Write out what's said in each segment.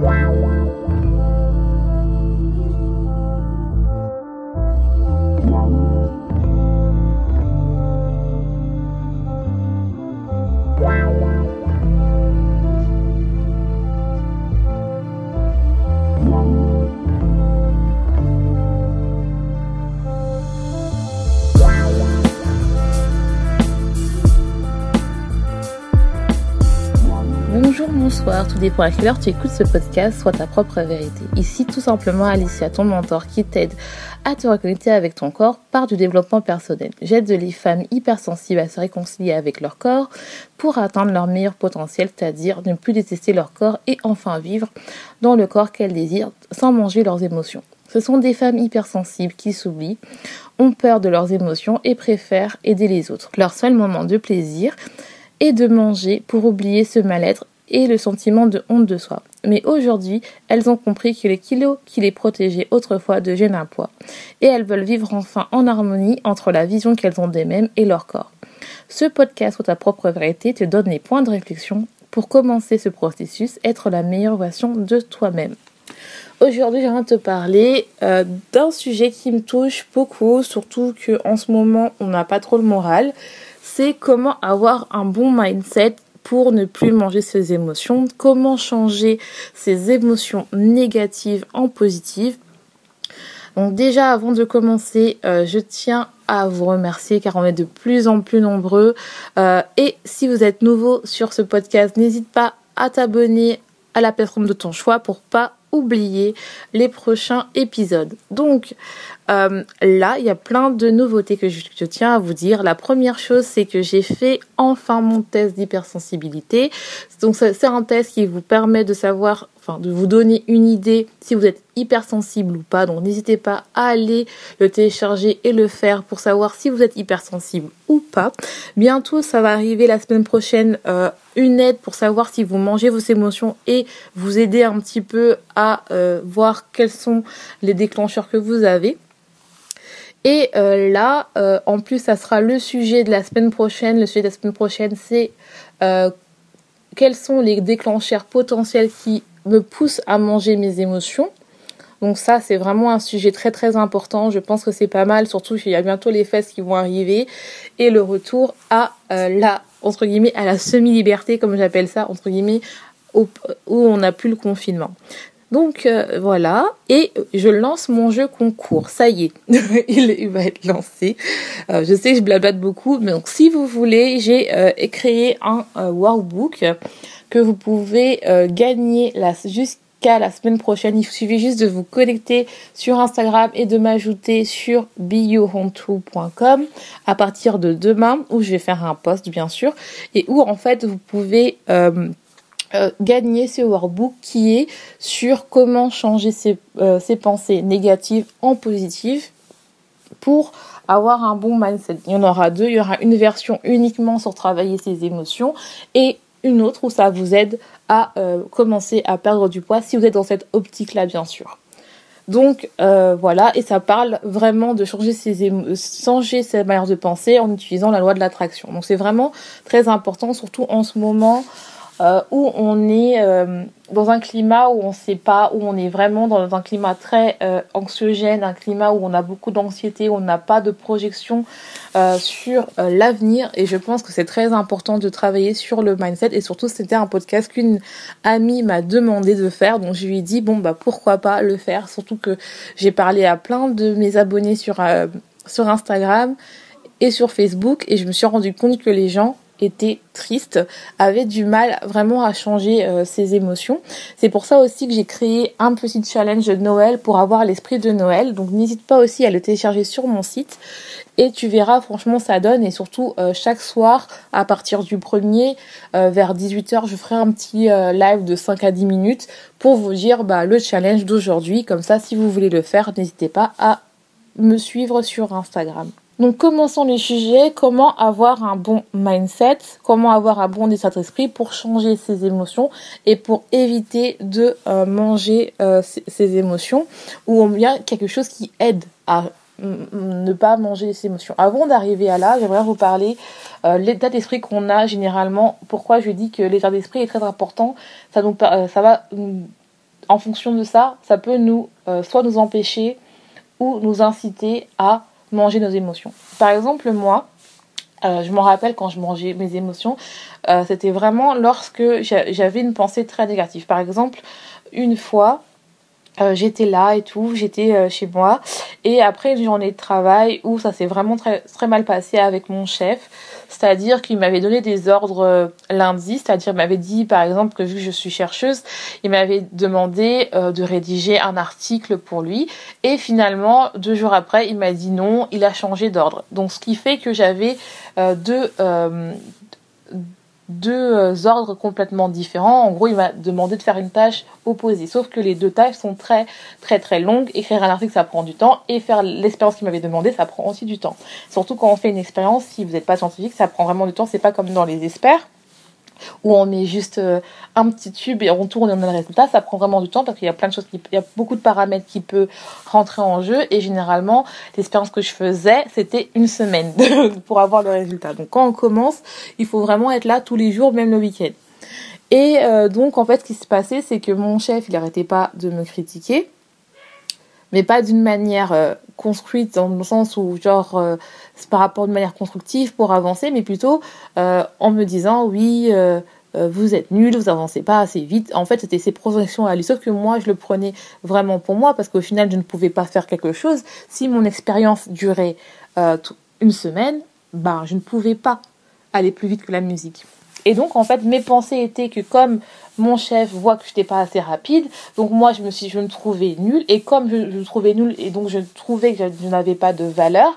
Wow. Tout dépend à quelle tu écoutes ce podcast, soit ta propre vérité. Ici, tout simplement, Alicia, ton mentor qui t'aide à te reconnecter avec ton corps par du développement personnel. J'aide les femmes hypersensibles à se réconcilier avec leur corps pour atteindre leur meilleur potentiel, c'est-à-dire ne plus détester leur corps et enfin vivre dans le corps qu'elles désirent sans manger leurs émotions. Ce sont des femmes hypersensibles qui s'oublient, ont peur de leurs émotions et préfèrent aider les autres. Leur seul moment de plaisir est de manger pour oublier ce mal-être et le sentiment de honte de soi. Mais aujourd'hui, elles ont compris que les kilos qui les protégeaient autrefois deviennent un poids. Et elles veulent vivre enfin en harmonie entre la vision qu'elles ont d'elles-mêmes et leur corps. Ce podcast sur ta propre vérité te donne les points de réflexion pour commencer ce processus, être la meilleure version de toi-même. Aujourd'hui, j'aimerais te parler euh, d'un sujet qui me touche beaucoup, surtout qu'en ce moment, on n'a pas trop le moral. C'est comment avoir un bon mindset pour ne plus manger ses émotions, comment changer ses émotions négatives en positives? Donc déjà avant de commencer, euh, je tiens à vous remercier car on est de plus en plus nombreux. Euh, et si vous êtes nouveau sur ce podcast, n'hésite pas à t'abonner à la plateforme de ton choix pour pas oublier les prochains épisodes. Donc euh, là, il y a plein de nouveautés que je, tiens à vous dire. La première chose, c'est que j'ai fait enfin mon test d'hypersensibilité. Donc c'est un test qui vous permet de savoir, enfin de vous donner une idée si vous êtes hypersensible ou pas. Donc n'hésitez pas à aller le télécharger et le faire pour savoir si vous êtes hypersensible ou pas. Bientôt, ça va arriver la semaine prochaine. Euh, une aide pour savoir si vous mangez vos émotions et vous aider un petit peu à euh, voir quels sont les déclencheurs que vous avez. Et euh, là, en plus, ça sera le sujet de la semaine prochaine. Le sujet de la semaine prochaine, c'est quels sont les déclencheurs potentiels qui me poussent à manger mes émotions. Donc ça, c'est vraiment un sujet très très important. Je pense que c'est pas mal, surtout qu'il y a bientôt les fesses qui vont arriver et le retour à la entre guillemets à la semi-liberté, comme j'appelle ça, entre guillemets, où on n'a plus le confinement. Donc euh, voilà, et je lance mon jeu concours. Ça y est, il, va être lancé. Euh, je sais que je blablate beaucoup, mais donc si vous voulez, j'ai euh, créé un workbook que vous pouvez gagner jusqu'à la semaine prochaine. Il suffit juste de vous connecter sur Instagram et de m'ajouter sur biohontu.com à partir de demain, où je vais faire un post bien sûr, et où en fait vous pouvez euh, gagner ce workbook qui est sur comment changer ses, euh, ses, pensées négatives en positives pour avoir un bon mindset. Il y en aura deux. Il y aura une version uniquement sur travailler ses émotions et une autre où ça vous aide à euh, commencer à perdre du poids si vous êtes dans cette optique-là, bien sûr. Donc voilà, et ça parle vraiment de changer ses, changer sa manière de penser en utilisant la loi de l'attraction. Donc c'est vraiment très important, surtout en ce moment euh, où on est euh, dans un climat où on sait pas, où on est vraiment dans un climat très euh, anxiogène, un climat où on a beaucoup d'anxiété, où on n'a pas de projection sur l'avenir. Et je pense que c'est très important de travailler sur le mindset. Et surtout, c'était un podcast qu'une amie m'a demandé de faire. Donc je lui ai dit, bon, bah pourquoi pas le faire? Surtout que j'ai parlé à plein de mes abonnés sur, sur Instagram et sur Facebook. Et je me suis rendu compte que les gens était triste, avait du mal vraiment à changer euh, ses émotions. C'est pour ça aussi que j'ai créé un petit challenge de Noël pour avoir l'esprit de Noël. Donc n'hésite pas aussi à le télécharger sur mon site et tu verras franchement ça donne et surtout euh, chaque soir à partir du premier euh, vers 18h je ferai un petit live de 5 à 10 minutes pour vous dire bah, le challenge d'aujourd'hui comme ça si vous voulez le faire n'hésitez pas à me suivre sur Instagram. Donc commençons les sujets, comment avoir un bon mindset, comment avoir un bon état d'esprit pour changer ses émotions et pour éviter de euh, manger euh, ses, émotions? Ou bien quelque chose qui aide à ne pas manger ses émotions. Avant d'arriver à là, j'aimerais vous parler euh, l'état d'esprit qu'on a généralement. Pourquoi je dis que l'état d'esprit est très important? Ça nous ça va en fonction de ça, ça peut nous soit nous empêcher ou nous inciter à manger nos émotions. Par exemple, moi, je me rappelle quand je mangeais mes émotions, c'était vraiment lorsque j'avais une pensée très négative. Par exemple, une fois, euh, j'étais là et tout, j'étais euh, chez moi. Et après une journée de travail où ça s'est vraiment très, très mal passé avec mon chef, c'est-à-dire qu'il m'avait donné des ordres euh, lundi, c'est-à-dire m'avait dit par exemple que vu que je suis chercheuse, il m'avait demandé de rédiger un article pour lui. Et finalement, deux jours après, il m'a dit non, il a changé d'ordre. Donc ce qui fait que j'avais deux deux euh, ordres complètement différents. En gros, il m'a demandé de faire une tâche opposée. Sauf que les deux tâches sont très très très longues. Écrire un article, ça prend du temps. Et faire l'expérience qu'il m'avait demandé, ça prend aussi du temps. Surtout quand on fait une expérience, si vous n'êtes pas scientifique, ça prend vraiment du temps. C'est pas comme dans les experts où on met juste euh, un petit tube et on tourne et on a le résultat, ça prend vraiment du temps parce qu'il y a plein de choses, il y a beaucoup de paramètres qui peuvent rentrer en jeu et généralement l'expérience que je faisais c'était une semaine pour avoir le résultat. Donc quand on commence, il faut vraiment être là tous les jours, même le week-end. Et euh, donc en fait ce qui se passait c'est que mon chef il n'arrêtait pas de me critiquer mais pas d'une manière euh, construite dans le sens où genre euh, par rapport de manière constructive pour avancer, mais plutôt euh, en me disant oui vous êtes nul, vous avancez pas assez vite. En fait, c'était ses projections à lui. Sauf que moi, je le prenais vraiment pour moi parce qu'au final, je ne pouvais pas faire quelque chose. Si mon expérience durait une semaine, ben, je ne pouvais pas aller plus vite que la musique. Et donc, en fait, mes pensées étaient que comme mon chef voit que je n'étais pas assez rapide, donc moi, je me suis, je me trouvais nulle. Et comme je, me trouvais nulle et donc je trouvais que je, n'avais pas de valeur,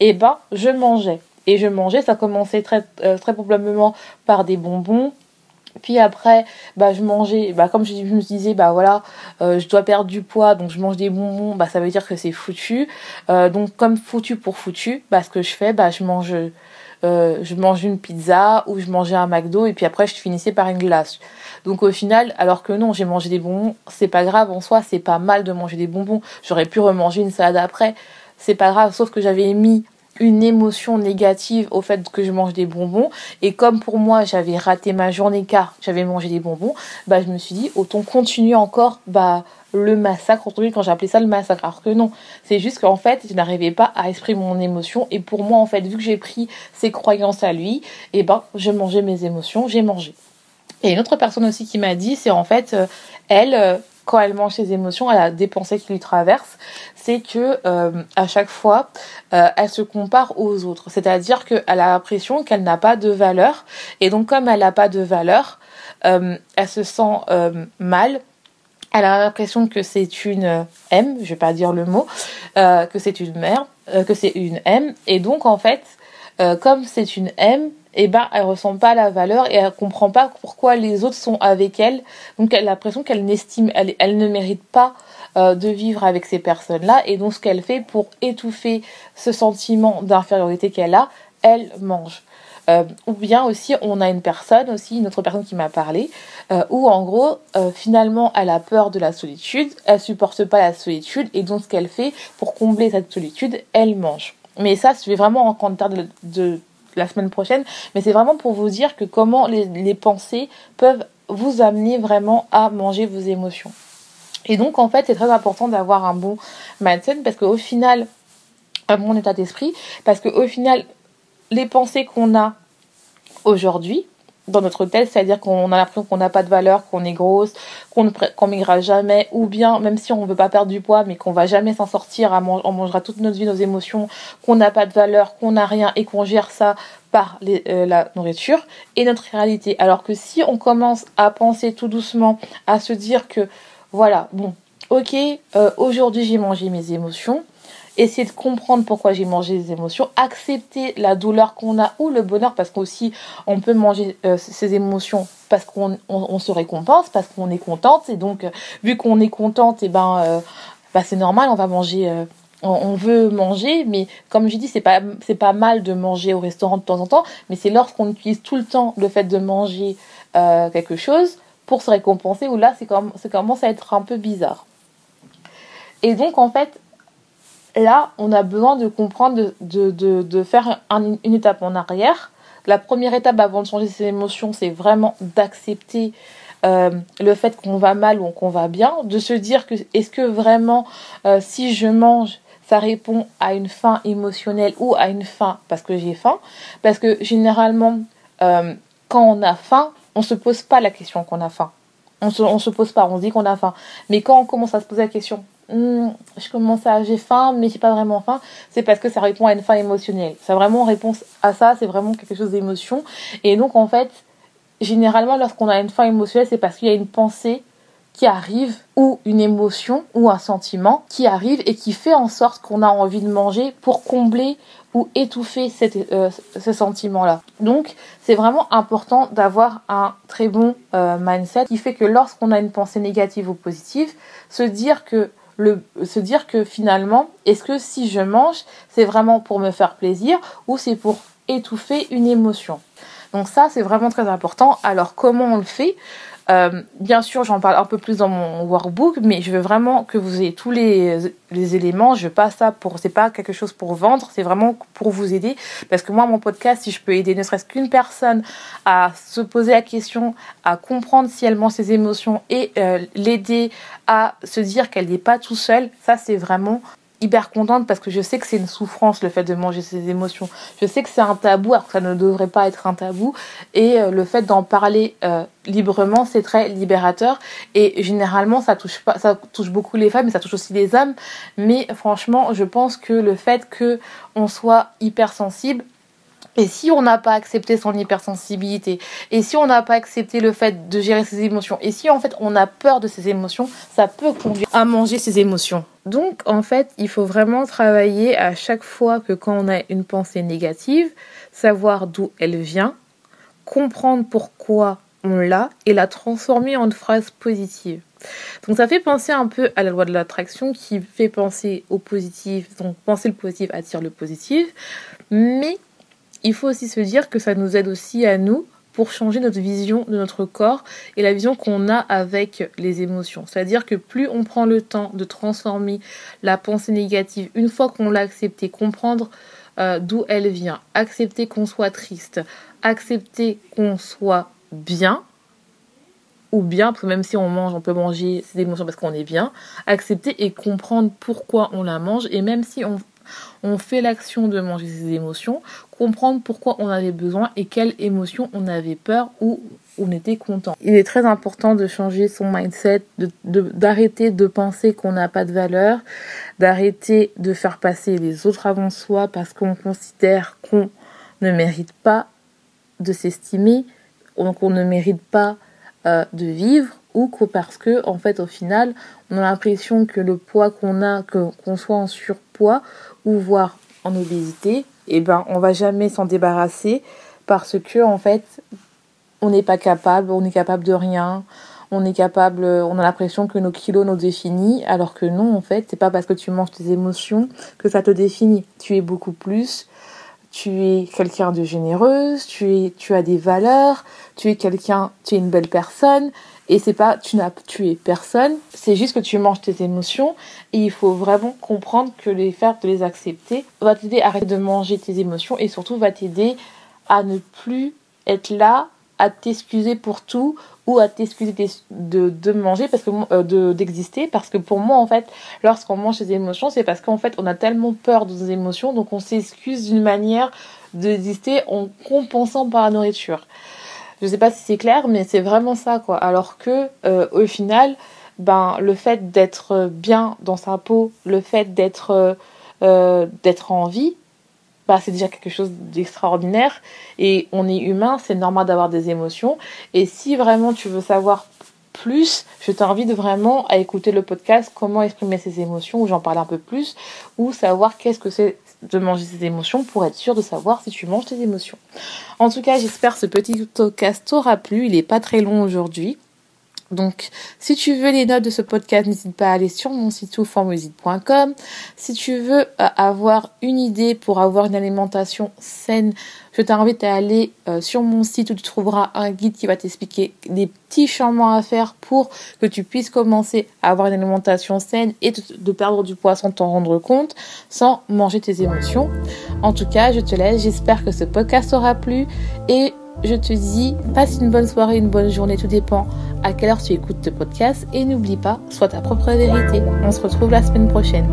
eh ben, je mangeais. Et je mangeais, ça commençait très, euh, très probablement par des bonbons, puis après, bah, je mangeais, bah, comme je, me disais, bah voilà, euh, je dois perdre du poids, donc je mange des bonbons, bah, ça veut dire que c'est foutu. Euh, donc, comme foutu pour foutu, bah, ce que je fais, bah, je mange euh, je mangeais une pizza ou je mangeais un McDo et puis après je finissais par une glace. Donc au final, alors que non, j'ai mangé des bonbons, c'est pas grave en soi, c'est pas mal de manger des bonbons. J'aurais pu remanger une salade après, c'est pas grave, sauf que j'avais mis une émotion négative au fait que je mange des bonbons. Et comme pour moi j'avais raté ma journée car j'avais mangé des bonbons bah je me suis dit autant continuer encore bah le massacre quand j'appelais ça le massacre. Alors que non c'est juste qu'en fait je n'arrivais pas à exprimer mon émotion. Et pour moi en fait vu que j'ai pris ses croyances à lui et eh ben je mangeais mes émotions j'ai mangé. Et une autre personne aussi qui m'a dit c'est en fait euh, elle euh, quand elle mange ses émotions, elle a des pensées qui lui traversent, c'est que euh, à chaque fois, elle se compare aux autres. C'est-à-dire qu'elle a l'impression qu'elle n'a pas de valeur, et donc comme elle n'a pas de valeur, elle se sent mal elle a l'impression que c'est une euh, M, je vais pas dire le mot, euh, que c'est une mère, euh, que c'est une M, et donc en fait, comme c'est une M, eh ben elle ressent pas la valeur et elle comprend pas pourquoi les autres sont avec elle. Donc elle a l'impression qu'elle n'estime, elle, ne mérite pas de vivre avec ces personnes-là, et donc ce qu'elle fait pour étouffer ce sentiment d'infériorité qu'elle a, elle mange. Euh, ou bien aussi, on a une personne, aussi une autre personne qui m'a parlé, euh, où en gros, euh, finalement, elle a peur de la solitude, elle supporte pas la solitude, et donc ce qu'elle fait pour combler cette solitude, elle mange. Mais ça, je vais vraiment en de, de, la semaine prochaine, mais c'est vraiment pour vous dire que comment les, pensées peuvent vous amener vraiment à manger vos émotions. Et donc, en fait, c'est très important d'avoir un bon mindset parce qu'au final, un bon état d'esprit, parce qu'au final, les pensées qu'on a aujourd'hui dans notre tête, c'est-à-dire qu'on a l'impression qu'on n'a pas de valeur, qu'on est grosse, qu'on ne qu'on maigrira jamais, ou bien même si on ne veut pas perdre du poids, mais qu'on va jamais s'en sortir, on mangera toute notre vie nos émotions, qu'on n'a pas de valeur, qu'on n'a rien et qu'on gère ça par euh, la nourriture et notre réalité. Alors que si on commence à penser tout doucement, à se dire que voilà, bon, ok, euh, aujourd'hui j'ai mangé mes émotions, essayer de comprendre pourquoi j'ai mangé des émotions, accepter la douleur qu'on a ou le bonheur parce qu'aussi on peut manger euh, ces émotions parce qu'on on, se récompense, parce qu'on est contente. Et donc euh, vu qu'on est contente et eh ben euh, bah, c'est normal, on va manger on, veut manger, mais comme j'ai dit, c'est pas c'est pas mal de manger au restaurant de temps en temps, mais c'est lorsqu'on utilise tout le temps le fait de manger quelque chose pour se récompenser où là c'est comme ça commence à être un peu bizarre. Et donc en fait, là, on a besoin de comprendre, de, faire une étape en arrière. La première étape avant de changer ses émotions, c'est vraiment d'accepter euh, le fait qu'on va mal ou qu'on va bien, de se dire que est-ce que vraiment euh, si je mange, ça répond à une faim émotionnelle ou à une faim parce que j'ai faim? Parce que généralement, euh, quand on a faim, on se pose pas la question qu'on a faim. On se, on se pose pas, on se dit qu'on a faim. Mais quand on commence à se poser la question, hmm, je commence à, j'ai faim, mais j'ai pas vraiment faim, c'est parce que ça répond à une faim émotionnelle. Ça vraiment réponse à ça, c'est vraiment quelque chose d'émotion. Et donc, en fait, généralement, lorsqu'on a une faim émotionnelle, c'est parce qu'il y a une pensée qui arrive ou une émotion ou un sentiment qui arrive et qui fait en sorte qu'on a envie de manger pour combler ou étouffer cette, euh, ce sentiment-là. Donc, c'est vraiment important d'avoir un très bon euh, mindset qui fait que lorsqu'on a une pensée négative ou positive, se dire que se dire que finalement, est-ce que si je mange, c'est vraiment pour me faire plaisir ou c'est pour étouffer une émotion? Donc ça, c'est vraiment très important. Alors comment on le fait? Euh, bien sûr, j'en parle un peu plus dans mon workbook, mais je veux vraiment que vous ayez tous les, les éléments. Je pas ça pour, c'est pas quelque chose pour vendre, c'est vraiment pour vous aider. Parce que moi, mon podcast, si je peux aider ne serait-ce qu'une personne à se poser la question, à comprendre si elle ment ses émotions et euh, l'aider à se dire qu'elle n'est pas tout seule, ça c'est vraiment hyper contente parce que je sais que c'est une souffrance le fait de manger ses émotions. Je sais que c'est un tabou alors que ça ne devrait pas être un tabou. Et euh, le fait d'en parler euh, librement c'est très libérateur. Et généralement ça touche pas ça touche beaucoup les femmes mais ça touche aussi les hommes. Mais franchement je pense que le fait que on soit hypersensible et si on n'a pas accepté son hypersensibilité, et si on n'a pas accepté le fait de gérer ses émotions, et si en fait on a peur de ses émotions, ça peut conduire à manger ses émotions. Donc en fait, il faut vraiment travailler à chaque fois que quand on a une pensée négative, savoir d'où elle vient, comprendre pourquoi on l'a et la transformer en une phrase positive. Donc ça fait penser un peu à la loi de l'attraction qui fait penser au positif, donc penser le positif attire le positif, mais il faut aussi se dire que ça nous aide aussi à nous pour changer notre vision de notre corps et la vision qu'on a avec les émotions. C'est-à-dire que plus on prend le temps de transformer la pensée négative, une fois qu'on l'a acceptée, comprendre euh, d'où elle vient, accepter qu'on soit triste, accepter qu'on soit bien, ou bien, parce que même si on mange, on peut manger ses émotions parce qu'on est bien, accepter et comprendre pourquoi on la mange, et même si on on fait l'action de manger ses émotions, comprendre pourquoi on avait besoin et quelles émotions on avait peur ou on était content. Il est très important de changer son mindset, d'arrêter de, penser qu'on n'a pas de valeur, d'arrêter de faire passer les autres avant soi parce qu'on considère qu'on ne mérite pas de s'estimer, donc on ne mérite pas euh, de vivre ou que parce que en fait au final on a l'impression que le poids qu'on a qu'on soit en surpoids ou voire en obésité, eh ben on va jamais s'en débarrasser parce que en fait on n'est pas capable, on est capable de rien, on est capable, on a l'impression que nos kilos nous définissent, alors que non en fait c'est pas parce que tu manges tes émotions que ça te définit. Tu es beaucoup plus, tu es quelqu'un de généreuse, tu es, tu as des valeurs, tu es quelqu'un, tu es une belle personne et c'est pas, tu n'as tué personne, c'est juste que tu manges tes émotions et il faut vraiment comprendre que les faire, de les accepter, va t'aider à arrêter de manger tes émotions et surtout va t'aider à ne plus être là à t'excuser pour tout ou à t'excuser de, de, manger parce que euh, de d'exister parce que pour moi en fait lorsqu'on mange ses émotions c'est parce qu'en fait on a tellement peur de nos émotions donc on s'excuse d'une manière d'exister en compensant par la nourriture je sais pas si c'est clair, mais c'est vraiment ça, quoi. Alors que, euh, au final, ben, le fait d'être bien dans sa peau, le fait d'être euh, d'être en vie, bah, c'est déjà quelque chose d'extraordinaire. Et on est humain, c'est normal d'avoir des émotions. Et si vraiment tu veux savoir plus, je t'invite vraiment à écouter le podcast Comment exprimer ses émotions, où j'en parle un peu plus, ou savoir qu'est-ce que c'est de manger ses émotions pour être sûr de savoir si tu manges tes émotions. En tout cas, j'espère que ce petit podcast t'aura plu. Il n'est pas très long aujourd'hui. Donc, si tu veux les notes de ce podcast, n'hésite pas à aller sur mon site oufformusite.com. Si tu veux euh, avoir une idée pour avoir une alimentation saine, je t'invite à aller euh, sur mon site où tu trouveras un guide qui va t'expliquer des petits changements à faire pour que tu puisses commencer à avoir une alimentation saine et de perdre du poids sans t'en rendre compte, sans manger tes émotions. En tout cas, je te laisse. J'espère que ce podcast t'aura plu et je te dis, passe une bonne soirée, une bonne journée, tout dépend à quelle heure tu écoutes ce podcast. Et n'oublie pas, sois ta propre vérité. On se retrouve la semaine prochaine.